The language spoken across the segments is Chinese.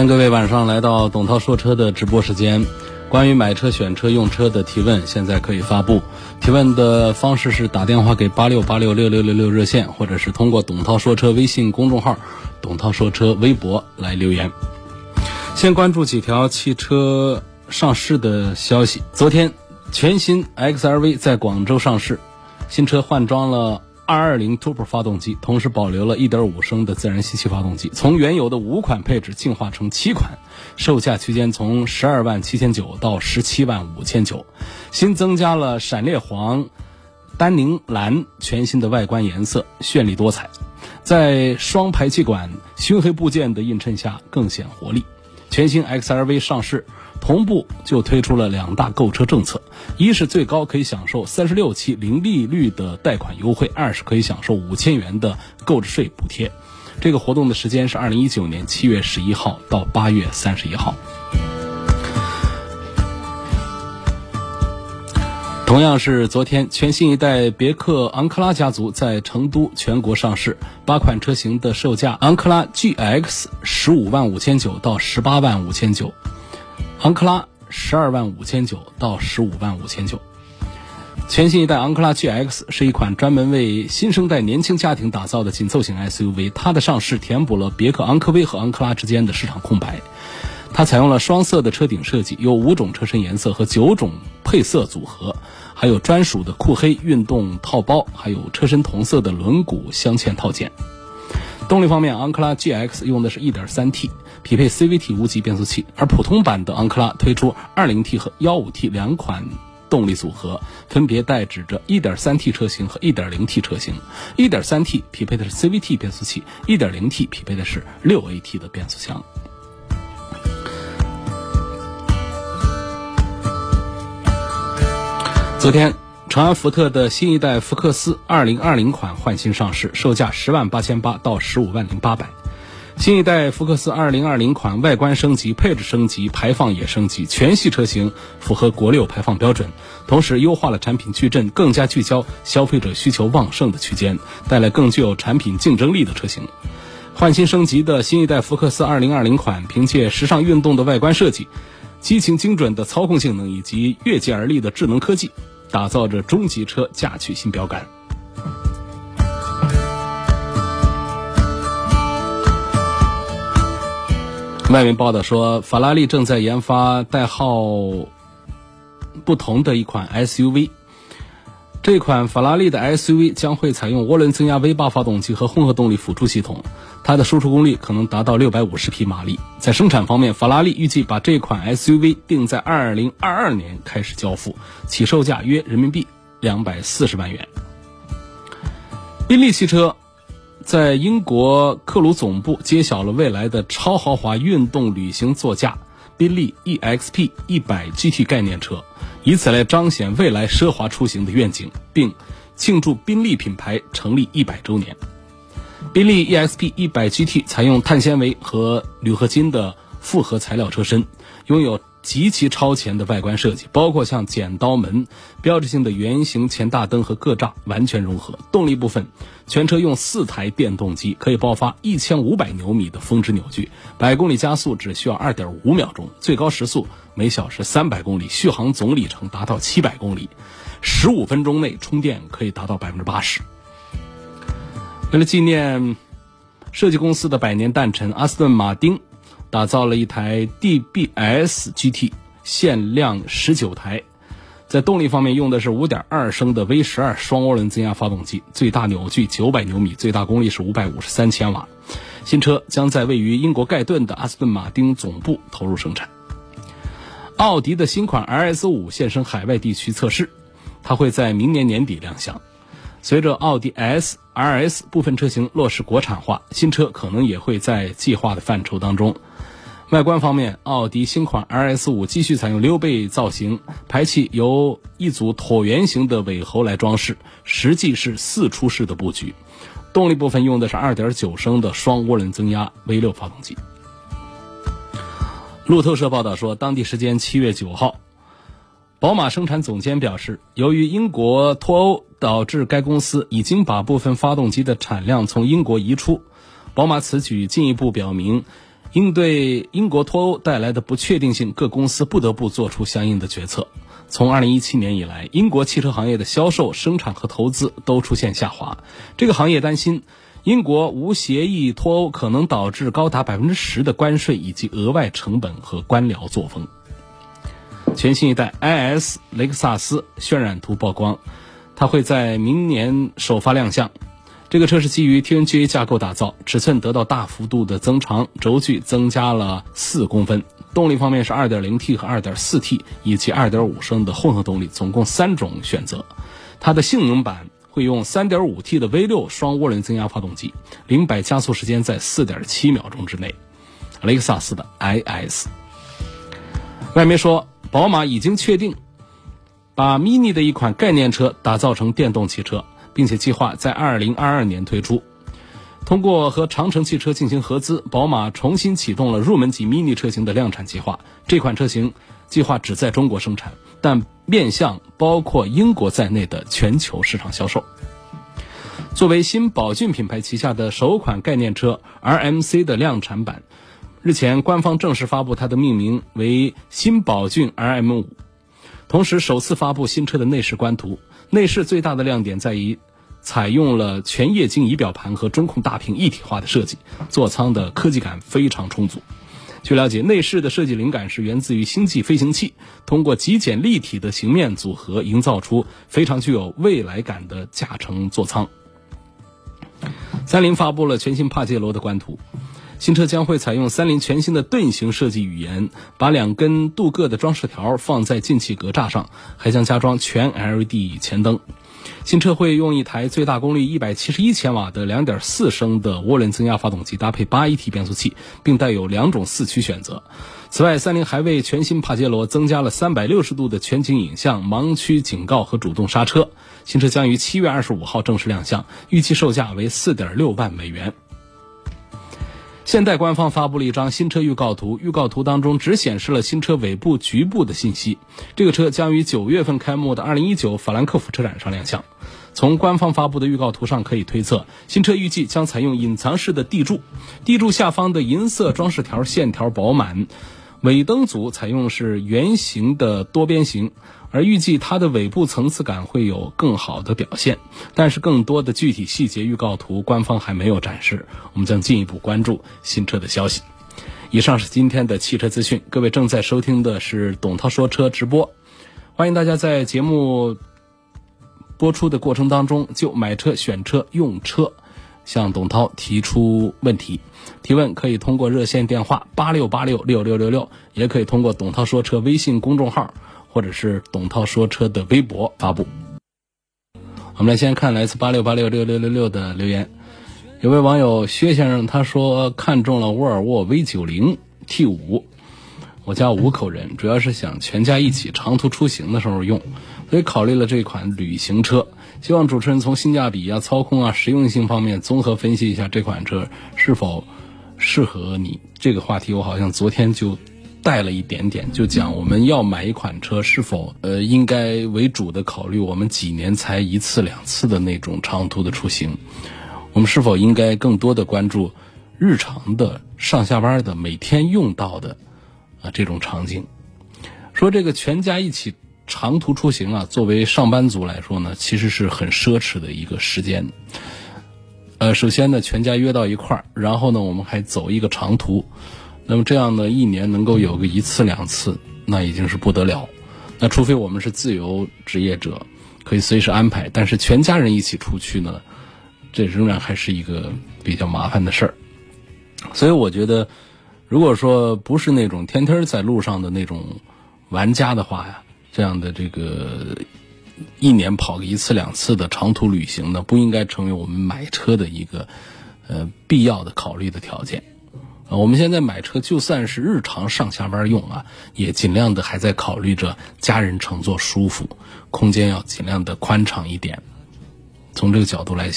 欢迎各位晚上来到董涛说车的直播时间。关于买车、选车、用车的提问，现在可以发布。提问的方式是打电话给八六八六六六六六热线，或者是通过董涛说车微信公众号、董涛说车微博来留言。先关注几条汽车上市的消息。昨天，全新 XRV 在广州上市，新车换装了。220 Turbo 发动机，同时保留了1.5升的自然吸气发动机，从原有的五款配置进化成七款，售价区间从12万七千九到17万五千九，新增加了闪烈黄、丹宁蓝全新的外观颜色，绚丽多彩，在双排气管熏黑部件的映衬下更显活力。全新 XRV 上市。同步就推出了两大购车政策，一是最高可以享受三十六期零利率的贷款优惠，二是可以享受五千元的购置税补贴。这个活动的时间是二零一九年七月十一号到八月三十一号。同样是昨天，全新一代别克昂克拉家族在成都全国上市，八款车型的售价：昂克拉 GX 十五万五千九到十八万五千九。昂克拉十二万五千九到十五万五千九，全新一代昂克拉 GX 是一款专门为新生代年轻家庭打造的紧凑型 SUV，它的上市填补了别克昂科威和昂克拉之间的市场空白。它采用了双色的车顶设计，有五种车身颜色和九种配色组合，还有专属的酷黑运动套包，还有车身同色的轮毂镶嵌套件。动力方面，昂克拉 GX 用的是一点三 T。匹配 CVT 无级变速器，而普通版的昂克拉推出 2.0T 和 1.5T 两款动力组合，分别代指着 1.3T 车型和 1.0T 车型。1.3T 匹配的是 CVT 变速器，1.0T 匹配的是 6AT 的变速箱。昨天，长安福特的新一代福克斯2020款换新上市，售价十万八千八到十五万零八百。新一代福克斯2020款外观升级、配置升级、排放也升级，全系车型符合国六排放标准，同时优化了产品矩阵，更加聚焦消费者需求旺盛的区间，带来更具有产品竞争力的车型。换新升级的新一代福克斯2020款，凭借时尚运动的外观设计、激情精准的操控性能以及越界而立的智能科技，打造着中级车驾趣新标杆。外媒报道说，法拉利正在研发代号不同的一款 SUV。这款法拉利的 SUV 将会采用涡轮增压 V8 发动机和混合动力辅助系统，它的输出功率可能达到650匹马力。在生产方面，法拉利预计把这款 SUV 定在2022年开始交付，起售价约人民币240万元。宾利汽车。在英国克鲁总部揭晓了未来的超豪华运动旅行座驾宾利 EXP 一百 GT 概念车，以此来彰显未来奢华出行的愿景，并庆祝宾利品牌成立一百周年。宾利 EXP 一百 GT 采用碳纤维和铝合金的复合材料车身，拥有。极其超前的外观设计，包括像剪刀门、标志性的圆形前大灯和各栅完全融合。动力部分，全车用四台电动机，可以爆发一千五百牛米的峰值扭矩，百公里加速只需要二点五秒钟，最高时速每小时三百公里，续航总里程达到七百公里，十五分钟内充电可以达到百分之八十。为了纪念设计公司的百年诞辰，阿斯顿马丁。打造了一台 DBS GT，限量十九台。在动力方面，用的是5.2升的 V12 双涡轮增压发动机，最大扭矩900牛米，最大功率是553千瓦。新车将在位于英国盖顿的阿斯顿马丁总部投入生产。奥迪的新款 RS5 现身海外地区测试，它会在明年年底亮相。随着奥迪 S、RS 部分车型落实国产化，新车可能也会在计划的范畴当中。外观方面，奥迪新款 RS 五继续采用溜背造型，排气由一组椭圆形的尾喉来装饰，实际是四出式的布局。动力部分用的是2.9升的双涡轮增压 V6 发动机。路透社报道说，当地时间七月九号，宝马生产总监表示，由于英国脱欧导致该公司已经把部分发动机的产量从英国移出。宝马此举进一步表明。应对英国脱欧带来的不确定性，各公司不得不做出相应的决策。从2017年以来，英国汽车行业的销售、生产和投资都出现下滑。这个行业担心，英国无协议脱欧可能导致高达百分之十的关税以及额外成本和官僚作风。全新一代 IS 雷克萨斯渲染图曝光，它会在明年首发亮相。这个车是基于 TNGA 架构打造，尺寸得到大幅度的增长，轴距增加了四公分。动力方面是 2.0T 和 2.4T 以及2.5升的混合动力，总共三种选择。它的性能版会用 3.5T 的 V6 双涡轮增压发动机，零百加速时间在4.7秒钟之内。雷克萨斯的 IS，外媒说，宝马已经确定把 Mini 的一款概念车打造成电动汽车。并且计划在二零二二年推出。通过和长城汽车进行合资，宝马重新启动了入门级 MINI 车型的量产计划。这款车型计划只在中国生产，但面向包括英国在内的全球市场销售。作为新宝骏品牌旗下的首款概念车 RMC 的量产版，日前官方正式发布它的命名为新宝骏 RM5，同时首次发布新车的内饰官图。内饰最大的亮点在于，采用了全液晶仪表盘和中控大屏一体化的设计，座舱的科技感非常充足。据了解，内饰的设计灵感是源自于星际飞行器，通过极简立体的形面组合，营造出非常具有未来感的驾乘座舱。三菱发布了全新帕杰罗的官图。新车将会采用三菱全新的盾形设计语言，把两根镀铬的装饰条放在进气格栅上，还将加装全 LED 前灯。新车会用一台最大功率一百七十一千瓦的两点四升的涡轮增压发动机，搭配八 AT 变速器，并带有两种四驱选择。此外，三菱还为全新帕杰罗增加了三百六十度的全景影像、盲区警告和主动刹车。新车将于七月二十五号正式亮相，预计售价为四点六万美元。现代官方发布了一张新车预告图，预告图当中只显示了新车尾部局部的信息。这个车将于九月份开幕的二零一九法兰克福车展上亮相。从官方发布的预告图上可以推测，新车预计将采用隐藏式的地柱，地柱下方的银色装饰条线条饱满，尾灯组采用是圆形的多边形。而预计它的尾部层次感会有更好的表现，但是更多的具体细节预告图官方还没有展示，我们将进一步关注新车的消息。以上是今天的汽车资讯，各位正在收听的是董涛说车直播，欢迎大家在节目播出的过程当中就买车、选车、用车向董涛提出问题，提问可以通过热线电话八六八六六六六六，也可以通过董涛说车微信公众号。或者是董涛说车的微博发布。我们来先看来自八六八六六六六六的留言，有位网友薛先生他说看中了沃尔沃 V 九零 T 五，我家五口人，主要是想全家一起长途出行的时候用，所以考虑了这款旅行车。希望主持人从性价比啊、操控啊、实用性方面综合分析一下这款车是否适合你。这个话题我好像昨天就。带了一点点，就讲我们要买一款车，是否呃应该为主的考虑我们几年才一次两次的那种长途的出行，我们是否应该更多的关注日常的上下班的每天用到的啊这种场景？说这个全家一起长途出行啊，作为上班族来说呢，其实是很奢侈的一个时间。呃，首先呢，全家约到一块儿，然后呢，我们还走一个长途。那么这样呢，一年能够有个一次两次，那已经是不得了。那除非我们是自由职业者，可以随时安排。但是全家人一起出去呢，这仍然还是一个比较麻烦的事儿。所以我觉得，如果说不是那种天天在路上的那种玩家的话呀，这样的这个一年跑个一次两次的长途旅行呢，不应该成为我们买车的一个呃必要的考虑的条件。呃，我们现在买车就算是日常上下班用啊，也尽量的还在考虑着家人乘坐舒服，空间要尽量的宽敞一点。从这个角度来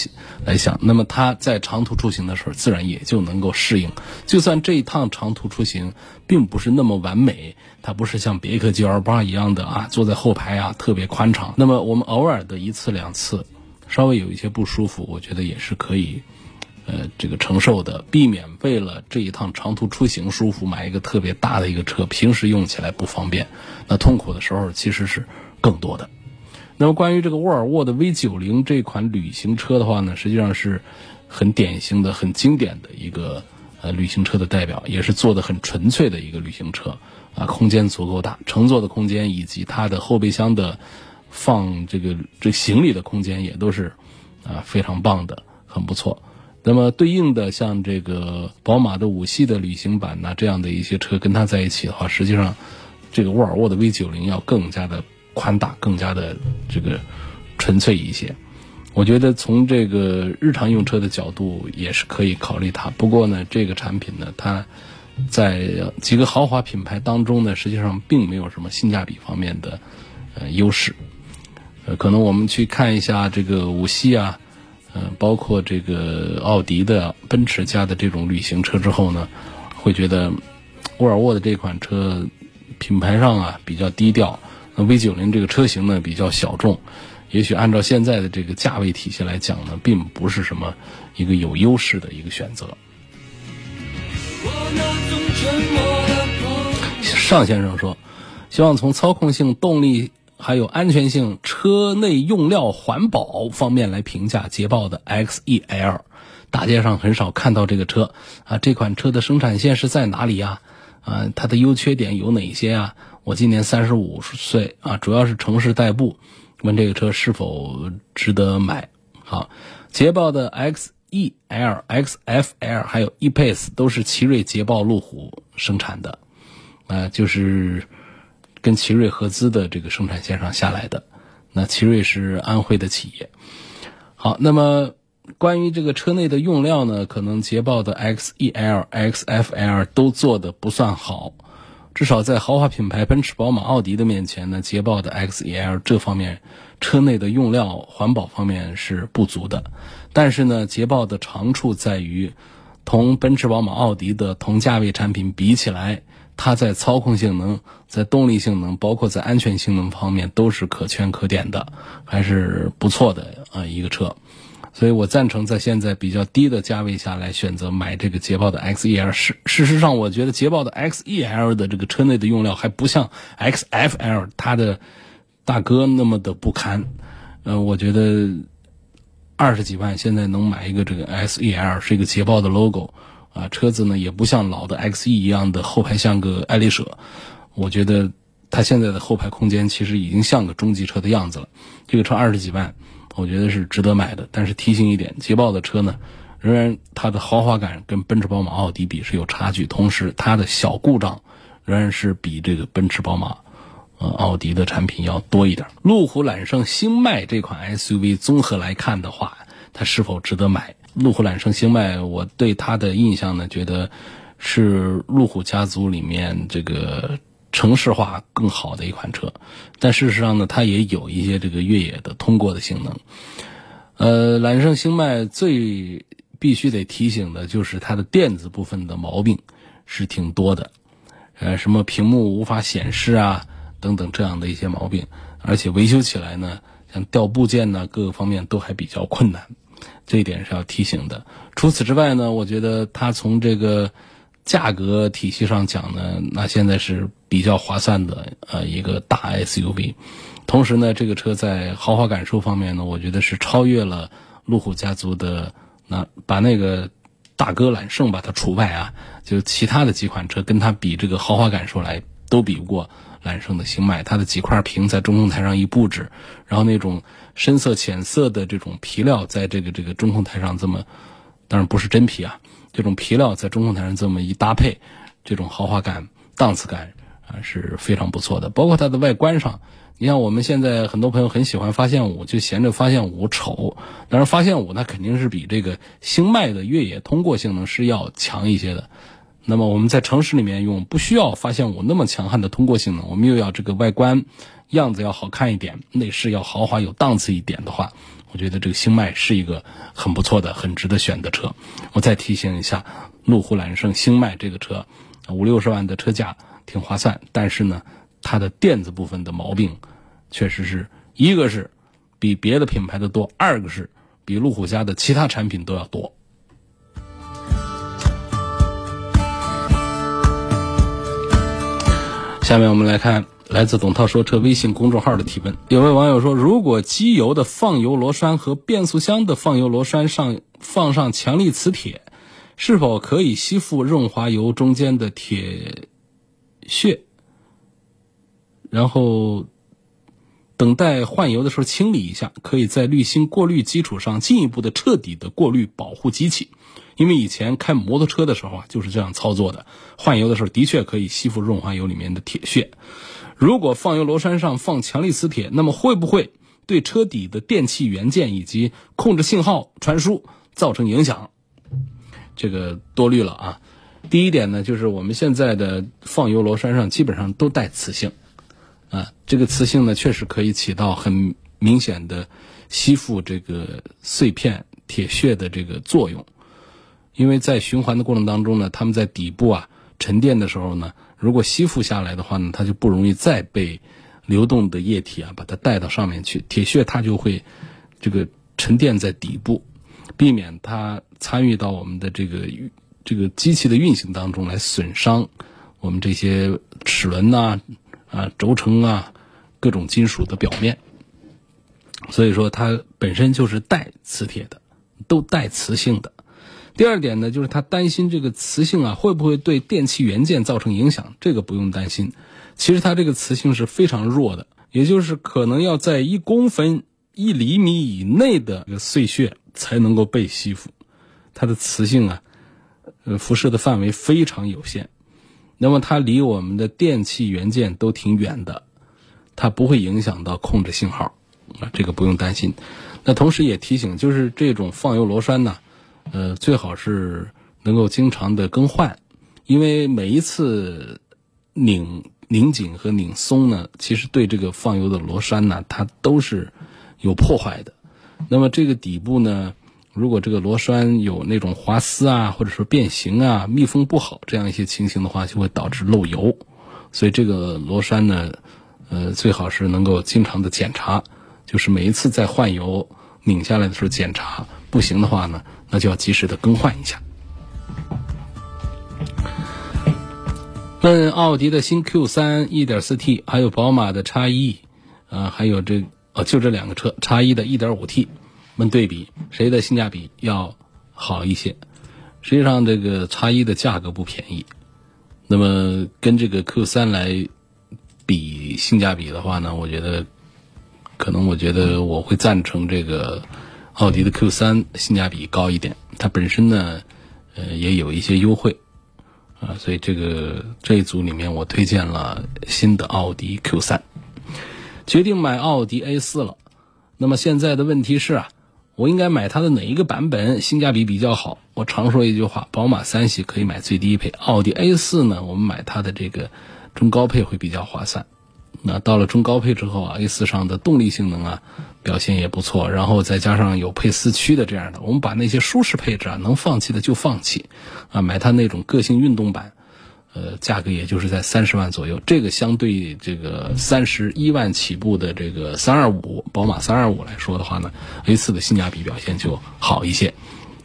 来想，那么它在长途出行的时候，自然也就能够适应。就算这一趟长途出行并不是那么完美，它不是像别克 GL 八一样的啊，坐在后排啊特别宽敞。那么我们偶尔的一次两次，稍微有一些不舒服，我觉得也是可以，呃，这个承受的，避免为了这一趟长途出行舒服，买一个特别大的一个车，平时用起来不方便，那痛苦的时候其实是更多的。那么关于这个沃尔沃的 V90 这款旅行车的话呢，实际上是很典型的、很经典的一个呃旅行车的代表，也是做的很纯粹的一个旅行车啊，空间足够大，乘坐的空间以及它的后备箱的放这个这行李的空间也都是啊非常棒的，很不错。那么对应的像这个宝马的五系的旅行版呐，这样的一些车跟它在一起的话，实际上这个沃尔沃的 V90 要更加的。宽大更加的这个纯粹一些，我觉得从这个日常用车的角度也是可以考虑它。不过呢，这个产品呢，它在几个豪华品牌当中呢，实际上并没有什么性价比方面的呃优势。呃，可能我们去看一下这个五系啊，呃，包括这个奥迪的、奔驰家的这种旅行车之后呢，会觉得沃尔沃的这款车品牌上啊比较低调。那 V 九零这个车型呢比较小众，也许按照现在的这个价位体系来讲呢，并不是什么一个有优势的一个选择。尚先生说，希望从操控性、动力还有安全性、车内用料环保方面来评价捷豹的 XEL。大街上很少看到这个车啊，这款车的生产线是在哪里呀？啊，它的优缺点有哪些啊？我今年三十五岁啊，主要是城市代步。问这个车是否值得买？好，捷豹的 XEL、XFL 还有 E-Pace 都是奇瑞捷豹路虎生产的，啊，就是跟奇瑞合资的这个生产线上下来的。那奇瑞是安徽的企业。好，那么关于这个车内的用料呢，可能捷豹的 XEL、XFL 都做的不算好。至少在豪华品牌奔驰、宝马、奥迪的面前呢，捷豹的 XEL 这方面车内的用料环保方面是不足的。但是呢，捷豹的长处在于，同奔驰、宝马、奥迪的同价位产品比起来，它在操控性能、在动力性能，包括在安全性能方面都是可圈可点的，还是不错的啊一个车。所以我赞成在现在比较低的价位下来选择买这个捷豹的 XEL。事事实上，我觉得捷豹的 XEL 的这个车内的用料还不像 XFL 它的大哥那么的不堪。呃，我觉得二十几万现在能买一个这个 S E L，是一个捷豹的 logo 啊，车子呢也不像老的 XE 一样的后排像个爱丽舍。我觉得它现在的后排空间其实已经像个中级车的样子了。这个车二十几万。我觉得是值得买的，但是提醒一点，捷豹的车呢，仍然它的豪华感跟奔驰、宝马、奥迪比是有差距，同时它的小故障仍然是比这个奔驰、宝马、呃奥迪的产品要多一点。路虎揽胜星脉这款 SUV 综合来看的话，它是否值得买？路虎揽胜星脉，我对它的印象呢，觉得是路虎家族里面这个。城市化更好的一款车，但事实上呢，它也有一些这个越野的通过的性能。呃，揽胜星脉最必须得提醒的就是它的电子部分的毛病是挺多的，呃，什么屏幕无法显示啊等等这样的一些毛病，而且维修起来呢，像调部件呢各个方面都还比较困难，这一点是要提醒的。除此之外呢，我觉得它从这个。价格体系上讲呢，那现在是比较划算的呃一个大 SUV，同时呢，这个车在豪华感受方面呢，我觉得是超越了路虎家族的那把那个大哥揽胜把它除外啊，就其他的几款车跟它比这个豪华感受来都比不过揽胜的星脉，它的几块屏在中控台上一布置，然后那种深色浅色的这种皮料在这个这个中控台上这么，当然不是真皮啊。这种皮料在中控台上这么一搭配，这种豪华感、档次感啊是非常不错的。包括它的外观上，你像我们现在很多朋友很喜欢发现五，就嫌这发现五丑。当然，发现五它肯定是比这个星脉的越野通过性能是要强一些的。那么我们在城市里面用，不需要发现五那么强悍的通过性能，我们又要这个外观样子要好看一点，内饰要豪华有档次一点的话，我觉得这个星脉是一个很不错的、很值得选的车。我再提醒一下，路虎揽胜星脉这个车，五六十万的车价挺划算，但是呢，它的电子部分的毛病，确实是一个是比别的品牌的多，二个是比路虎家的其他产品都要多。下面我们来看来自董涛说车微信公众号的提问。有位网友说，如果机油的放油螺栓和变速箱的放油螺栓上放上强力磁铁，是否可以吸附润滑油中间的铁屑？然后等待换油的时候清理一下，可以在滤芯过滤基础上进一步的彻底的过滤保护机器。因为以前开摩托车的时候啊，就是这样操作的。换油的时候的确可以吸附润滑油里面的铁屑。如果放油螺栓上放强力磁铁，那么会不会对车底的电气元件以及控制信号传输造成影响？这个多虑了啊。第一点呢，就是我们现在的放油螺栓上基本上都带磁性，啊，这个磁性呢确实可以起到很明显的吸附这个碎片铁屑的这个作用。因为在循环的过程当中呢，它们在底部啊沉淀的时候呢，如果吸附下来的话呢，它就不容易再被流动的液体啊把它带到上面去，铁屑它就会这个沉淀在底部，避免它参与到我们的这个这个机器的运行当中来损伤我们这些齿轮呐啊轴承啊各种金属的表面，所以说它本身就是带磁铁的，都带磁性的。第二点呢，就是他担心这个磁性啊会不会对电器元件造成影响？这个不用担心，其实它这个磁性是非常弱的，也就是可能要在一公分、一厘米以内的个碎屑才能够被吸附，它的磁性啊，呃，辐射的范围非常有限。那么它离我们的电器元件都挺远的，它不会影响到控制信号啊，这个不用担心。那同时也提醒，就是这种放油螺栓呢。呃，最好是能够经常的更换，因为每一次拧拧紧和拧松呢，其实对这个放油的螺栓呢，它都是有破坏的。那么这个底部呢，如果这个螺栓有那种滑丝啊，或者说变形啊、密封不好这样一些情形的话，就会导致漏油。所以这个螺栓呢，呃，最好是能够经常的检查，就是每一次在换油拧下来的时候检查，不行的话呢。那就要及时的更换一下。问奥迪的新 Q 三 1.4T，还有宝马的叉一，啊，还有这哦，就这两个车，叉一的 1.5T，问对比谁的性价比要好一些？实际上，这个叉一的价格不便宜，那么跟这个 Q 三来比性价比的话呢，我觉得可能，我觉得我会赞成这个。奥迪的 Q 三性价比高一点，它本身呢，呃，也有一些优惠，啊，所以这个这一组里面，我推荐了新的奥迪 Q 三，决定买奥迪 A 四了。那么现在的问题是啊，我应该买它的哪一个版本性价比比较好？我常说一句话，宝马三系可以买最低配，奥迪 A 四呢，我们买它的这个中高配会比较划算。那到了中高配之后啊，A 四上的动力性能啊。表现也不错，然后再加上有配四驱的这样的，我们把那些舒适配置啊能放弃的就放弃，啊买它那种个性运动版，呃价格也就是在三十万左右，这个相对这个三十一万起步的这个三二五宝马三二五来说的话呢，A 四的性价比表现就好一些，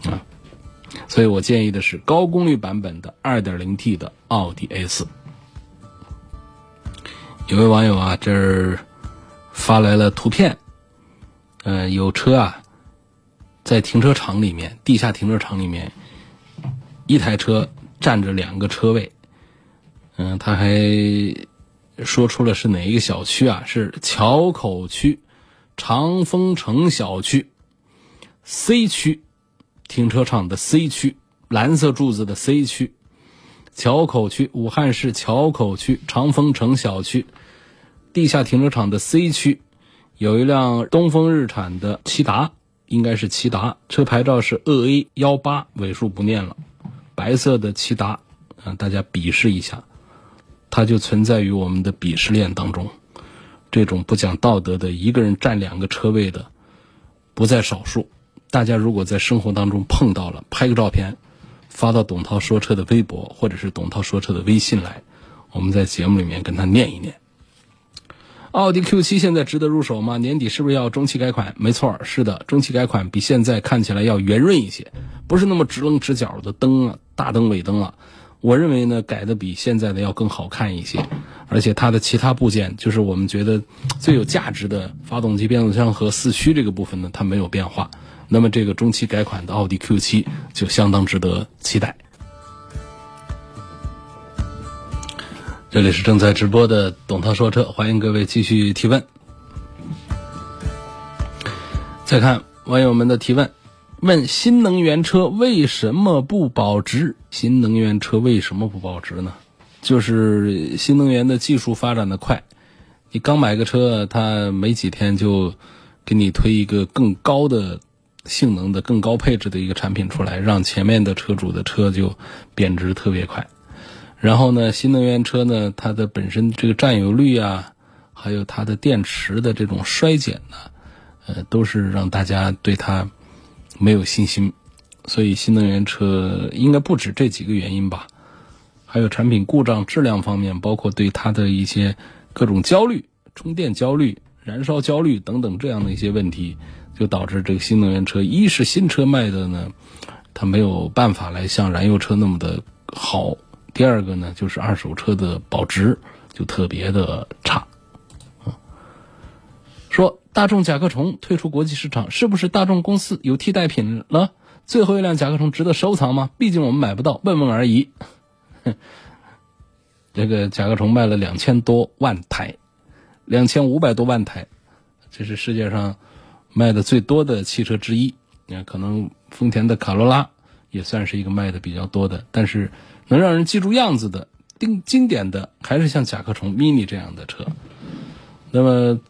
啊，所以我建议的是高功率版本的二点零 T 的奥迪 A 四。有位网友啊这儿发来了图片。嗯，有车啊，在停车场里面，地下停车场里面，一台车占着两个车位。嗯，他还说出了是哪一个小区啊？是桥口区长丰城小区 C 区停车场的 C 区，蓝色柱子的 C 区，桥口区武汉市桥口区长丰城小区地下停车场的 C 区。有一辆东风日产的骐达，应该是骐达，车牌照是鄂 A 幺八，尾数不念了，白色的骐达，啊，大家比试一下，它就存在于我们的鄙视链当中。这种不讲道德的，一个人占两个车位的，不在少数。大家如果在生活当中碰到了，拍个照片，发到董涛说车的微博或者是董涛说车的微信来，我们在节目里面跟他念一念。奥迪 Q7 现在值得入手吗？年底是不是要中期改款？没错，是的，中期改款比现在看起来要圆润一些，不是那么直棱直角的灯啊，大灯尾灯了。我认为呢，改的比现在的要更好看一些，而且它的其他部件，就是我们觉得最有价值的发动机、变速箱和四驱这个部分呢，它没有变化。那么这个中期改款的奥迪 Q7 就相当值得期待。这里是正在直播的董涛说车，欢迎各位继续提问。再看网友们的提问，问新能源车为什么不保值？新能源车为什么不保值呢？就是新能源的技术发展的快，你刚买个车，它没几天就给你推一个更高的性能的、更高配置的一个产品出来，让前面的车主的车就贬值特别快。然后呢，新能源车呢，它的本身这个占有率啊，还有它的电池的这种衰减呢，呃，都是让大家对它没有信心。所以新能源车应该不止这几个原因吧？还有产品故障、质量方面，包括对它的一些各种焦虑、充电焦虑、燃烧焦虑等等这样的一些问题，就导致这个新能源车，一是新车卖的呢，它没有办法来像燃油车那么的好。第二个呢，就是二手车的保值就特别的差，说大众甲壳虫退出国际市场，是不是大众公司有替代品了？最后一辆甲壳虫值得收藏吗？毕竟我们买不到，问问而已。这个甲壳虫卖了两千多万台，两千五百多万台，这是世界上卖的最多的汽车之一。你看，可能丰田的卡罗拉也算是一个卖的比较多的，但是。能让人记住样子的、定经典的，还是像甲壳虫 mini 这样的车。那么，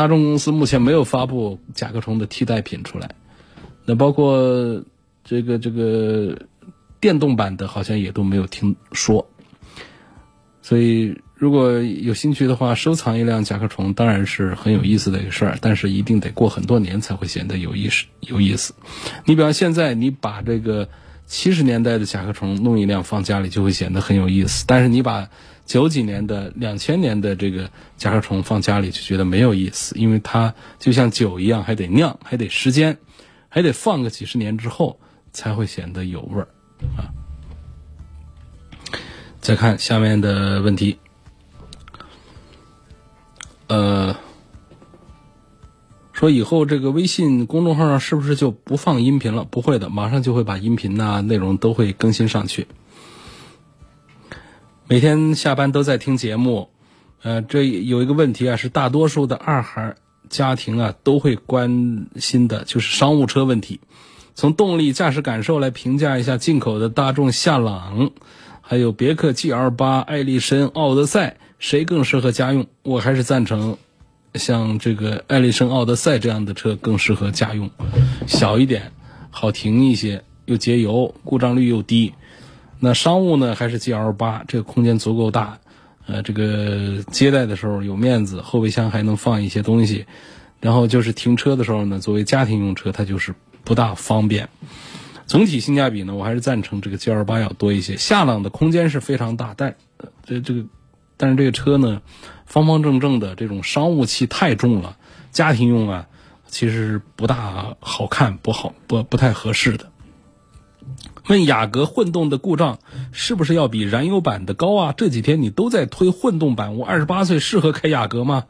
大众公司目前没有发布甲壳虫的替代品出来。那包括这个这个电动版的，好像也都没有听说。所以，如果有兴趣的话，收藏一辆甲壳虫当然是很有意思的一个事儿，但是一定得过很多年才会显得有意思。有意思。你比方现在，你把这个。七十年代的甲壳虫弄一辆放家里就会显得很有意思，但是你把九几年的、两千年的这个甲壳虫放家里就觉得没有意思，因为它就像酒一样，还得酿，还得时间，还得放个几十年之后才会显得有味儿啊。再看下面的问题，呃。说以后这个微信公众号上是不是就不放音频了？不会的，马上就会把音频呐内容都会更新上去。每天下班都在听节目，呃，这有一个问题啊，是大多数的二孩家庭啊都会关心的，就是商务车问题。从动力、驾驶感受来评价一下进口的大众夏朗，还有别克 GL 八、艾力绅、奥德赛，谁更适合家用？我还是赞成。像这个艾力绅奥德赛这样的车更适合家用，小一点，好停一些，又节油，故障率又低。那商务呢，还是 GL 八，这个空间足够大，呃，这个接待的时候有面子，后备箱还能放一些东西。然后就是停车的时候呢，作为家庭用车，它就是不大方便。总体性价比呢，我还是赞成这个 GL 八要多一些。夏朗的空间是非常大，但这这个，但是这个车呢。方方正正的这种商务气太重了，家庭用啊，其实不大好看，不好不不太合适的。问雅阁混动的故障是不是要比燃油版的高啊？这几天你都在推混动版，我二十八岁适合开雅阁吗？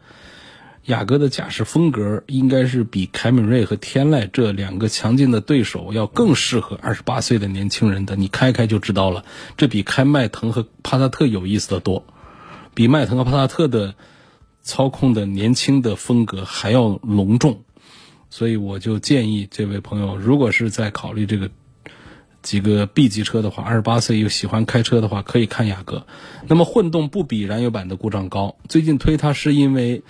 雅阁的驾驶风格应该是比凯美瑞和天籁这两个强劲的对手要更适合二十八岁的年轻人的，你开开就知道了，这比开迈腾和帕萨特有意思的多。比迈腾和帕萨特的操控的年轻的风格还要隆重，所以我就建议这位朋友，如果是在考虑这个几个 B 级车的话，二十八岁又喜欢开车的话，可以看雅阁。那么混动不比燃油版的故障高，最近推它是因为，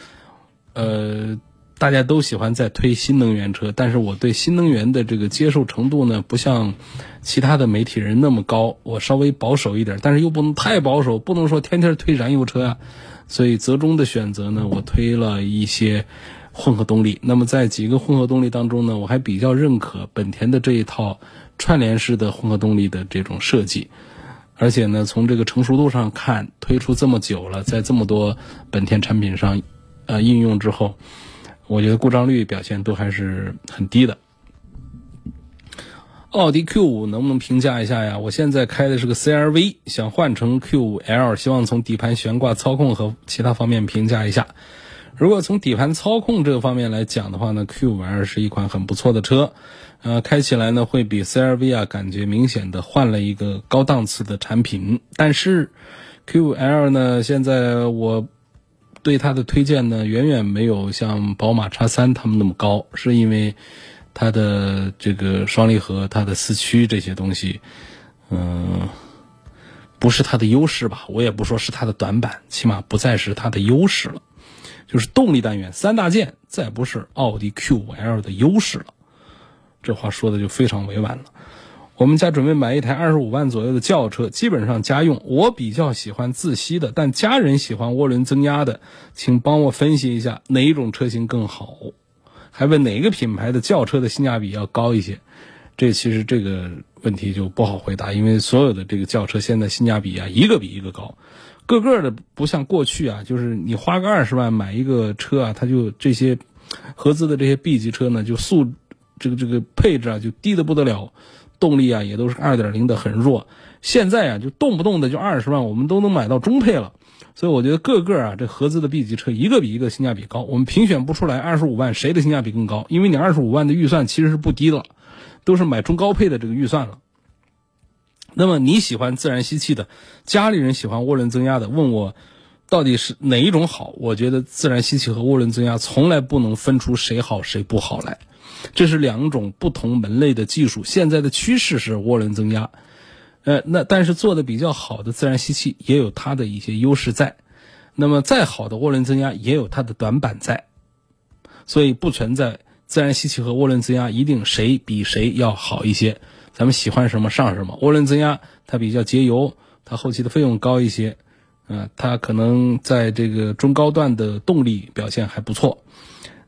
呃，大家都喜欢在推新能源车，但是我对新能源的这个接受程度呢，不像其他的媒体人那么高，我稍微保守一点，但是又不能太保守，不能说天天推燃油车啊。所以折中的选择呢，我推了一些混合动力。那么在几个混合动力当中呢，我还比较认可本田的这一套串联式的混合动力的这种设计。而且呢，从这个成熟度上看，推出这么久了，在这么多本田产品上，呃，应用之后。我觉得故障率表现都还是很低的。奥迪 Q 五能不能评价一下呀？我现在开的是个 CRV，想换成 Q 五 L，希望从底盘悬挂、操控和其他方面评价一下。如果从底盘操控这个方面来讲的话呢，Q 五 L 是一款很不错的车，呃，开起来呢会比 CRV 啊感觉明显的换了一个高档次的产品。但是 Q 五 L 呢，现在我。对它的推荐呢，远远没有像宝马叉三他们那么高，是因为它的这个双离合、它的四驱这些东西，嗯，不是它的优势吧？我也不说是它的短板，起码不再是它的优势了。就是动力单元三大件，再不是奥迪 Q5L 的优势了。这话说的就非常委婉了。我们家准备买一台二十五万左右的轿车，基本上家用。我比较喜欢自吸的，但家人喜欢涡轮增压的，请帮我分析一下哪一种车型更好？还问哪个品牌的轿车的性价比要高一些？这其实这个问题就不好回答，因为所有的这个轿车现在性价比啊，一个比一个高，个个的不像过去啊，就是你花个二十万买一个车啊，它就这些合资的这些 B 级车呢，就素这个这个配置啊，就低的不得了。动力啊，也都是二点零的，很弱。现在啊，就动不动的就二十万，我们都能买到中配了。所以我觉得个个啊，这合资的 B 级车一个比一个性价比高。我们评选不出来二十五万谁的性价比更高，因为你二十五万的预算其实是不低的，都是买中高配的这个预算了。那么你喜欢自然吸气的，家里人喜欢涡轮增压的，问我到底是哪一种好？我觉得自然吸气和涡轮增压从来不能分出谁好谁不好来。这是两种不同门类的技术，现在的趋势是涡轮增压，呃，那但是做的比较好的自然吸气也有它的一些优势在，那么再好的涡轮增压也有它的短板在，所以不存在自然吸气和涡轮增压一定谁比谁要好一些，咱们喜欢什么上什么。涡轮增压它比较节油，它后期的费用高一些，呃，它可能在这个中高段的动力表现还不错，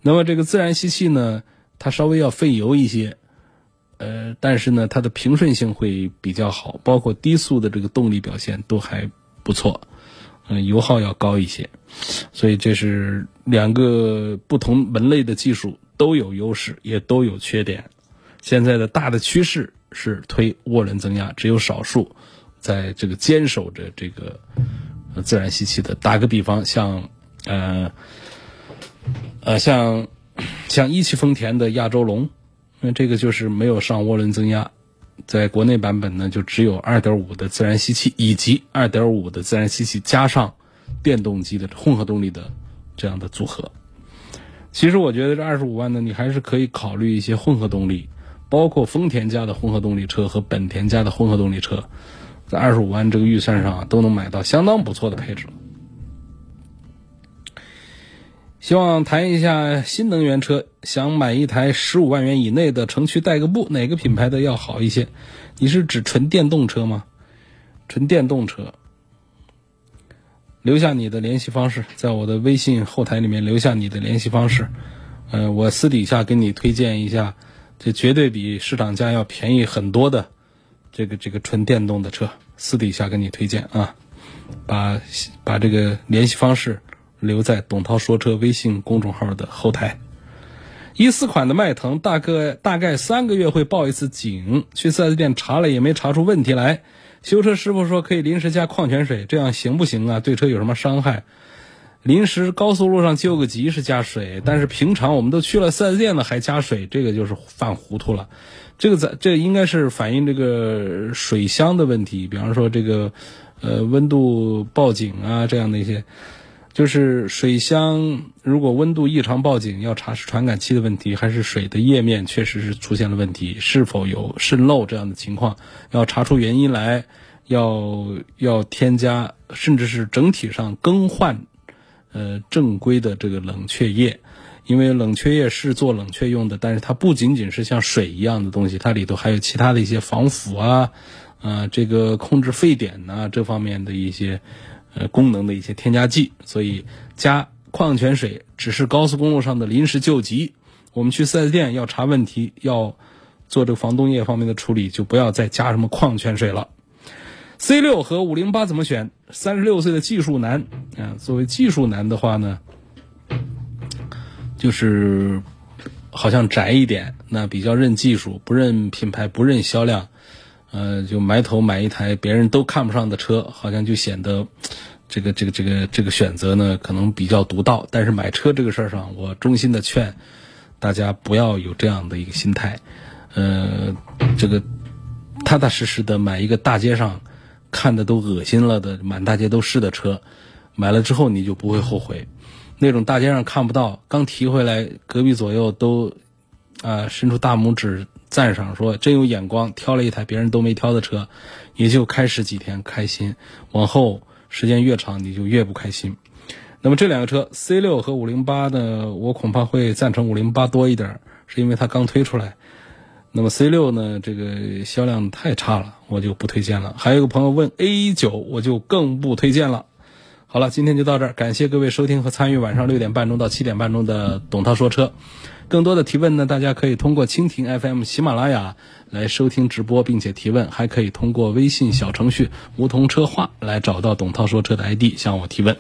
那么这个自然吸气呢？它稍微要费油一些，呃，但是呢，它的平顺性会比较好，包括低速的这个动力表现都还不错，嗯，油耗要高一些，所以这是两个不同门类的技术都有优势，也都有缺点。现在的大的趋势是推涡轮增压，只有少数在这个坚守着这个自然吸气的。打个比方，像呃呃像。像一汽丰田的亚洲龙，那这个就是没有上涡轮增压，在国内版本呢就只有2.5的自然吸气以及2.5的自然吸气加上电动机的混合动力的这样的组合。其实我觉得这二十五万呢，你还是可以考虑一些混合动力，包括丰田家的混合动力车和本田家的混合动力车，在二十五万这个预算上都能买到相当不错的配置。希望谈一下新能源车，想买一台十五万元以内的城区代个步，哪个品牌的要好一些？你是指纯电动车吗？纯电动车，留下你的联系方式，在我的微信后台里面留下你的联系方式，呃，我私底下给你推荐一下，这绝对比市场价要便宜很多的这个这个纯电动的车，私底下给你推荐啊，把把这个联系方式。留在董涛说车微信公众号的后台。一四款的迈腾，大概大概三个月会报一次警。去四 S 店查了也没查出问题来。修车师傅说可以临时加矿泉水，这样行不行啊？对车有什么伤害？临时高速路上救个急是加水，但是平常我们都去了四 S 店了还加水，这个就是犯糊涂了。这个在这应该是反映这个水箱的问题，比方说这个呃温度报警啊这样的一些。就是水箱如果温度异常报警，要查是传感器的问题，还是水的液面确实是出现了问题，是否有渗漏这样的情况，要查出原因来，要要添加，甚至是整体上更换，呃正规的这个冷却液，因为冷却液是做冷却用的，但是它不仅仅是像水一样的东西，它里头还有其他的一些防腐啊，啊，这个控制沸点呐这方面的一些呃功能的一些添加剂，所以加矿泉水只是高速公路上的临时救急。我们去四 S 店要查问题，要做这个防冻液方面的处理，就不要再加什么矿泉水了。C 六和五零八怎么选？三十六岁的技术男啊，作为技术男的话呢？就是好像宅一点，那比较认技术，不认品牌，不认销量，呃，就埋头买一台别人都看不上的车，好像就显得 这个这个这个这个选择呢，可能比较独到。但是买车这个事儿上，我衷心的劝大家不要有这样的一个心态，呃，这个踏踏实实的买一个大街上看的都恶心了的满大街都是的车，买了之后你就不会后悔。那种大街上看不到，刚提回来，隔壁左右都，啊，伸出大拇指赞赏，说真有眼光，挑了一台别人都没挑的车，也就开始几天开心，往后时间越长，你就越不开心。那么这两个车 C 六和五零八呢，我恐怕会赞成五零八多一点，是因为它刚推出来。那么 C 六呢，这个销量太差了，我就不推荐了。还有一个朋友问 A 九，我就更不推荐了。好了，今天就到这儿，感谢各位收听和参与晚上六点半钟到七点半钟的董涛说车。更多的提问呢，大家可以通过蜻蜓 FM、喜马拉雅来收听直播，并且提问，还可以通过微信小程序梧桐车话来找到董涛说车的 ID 向我提问。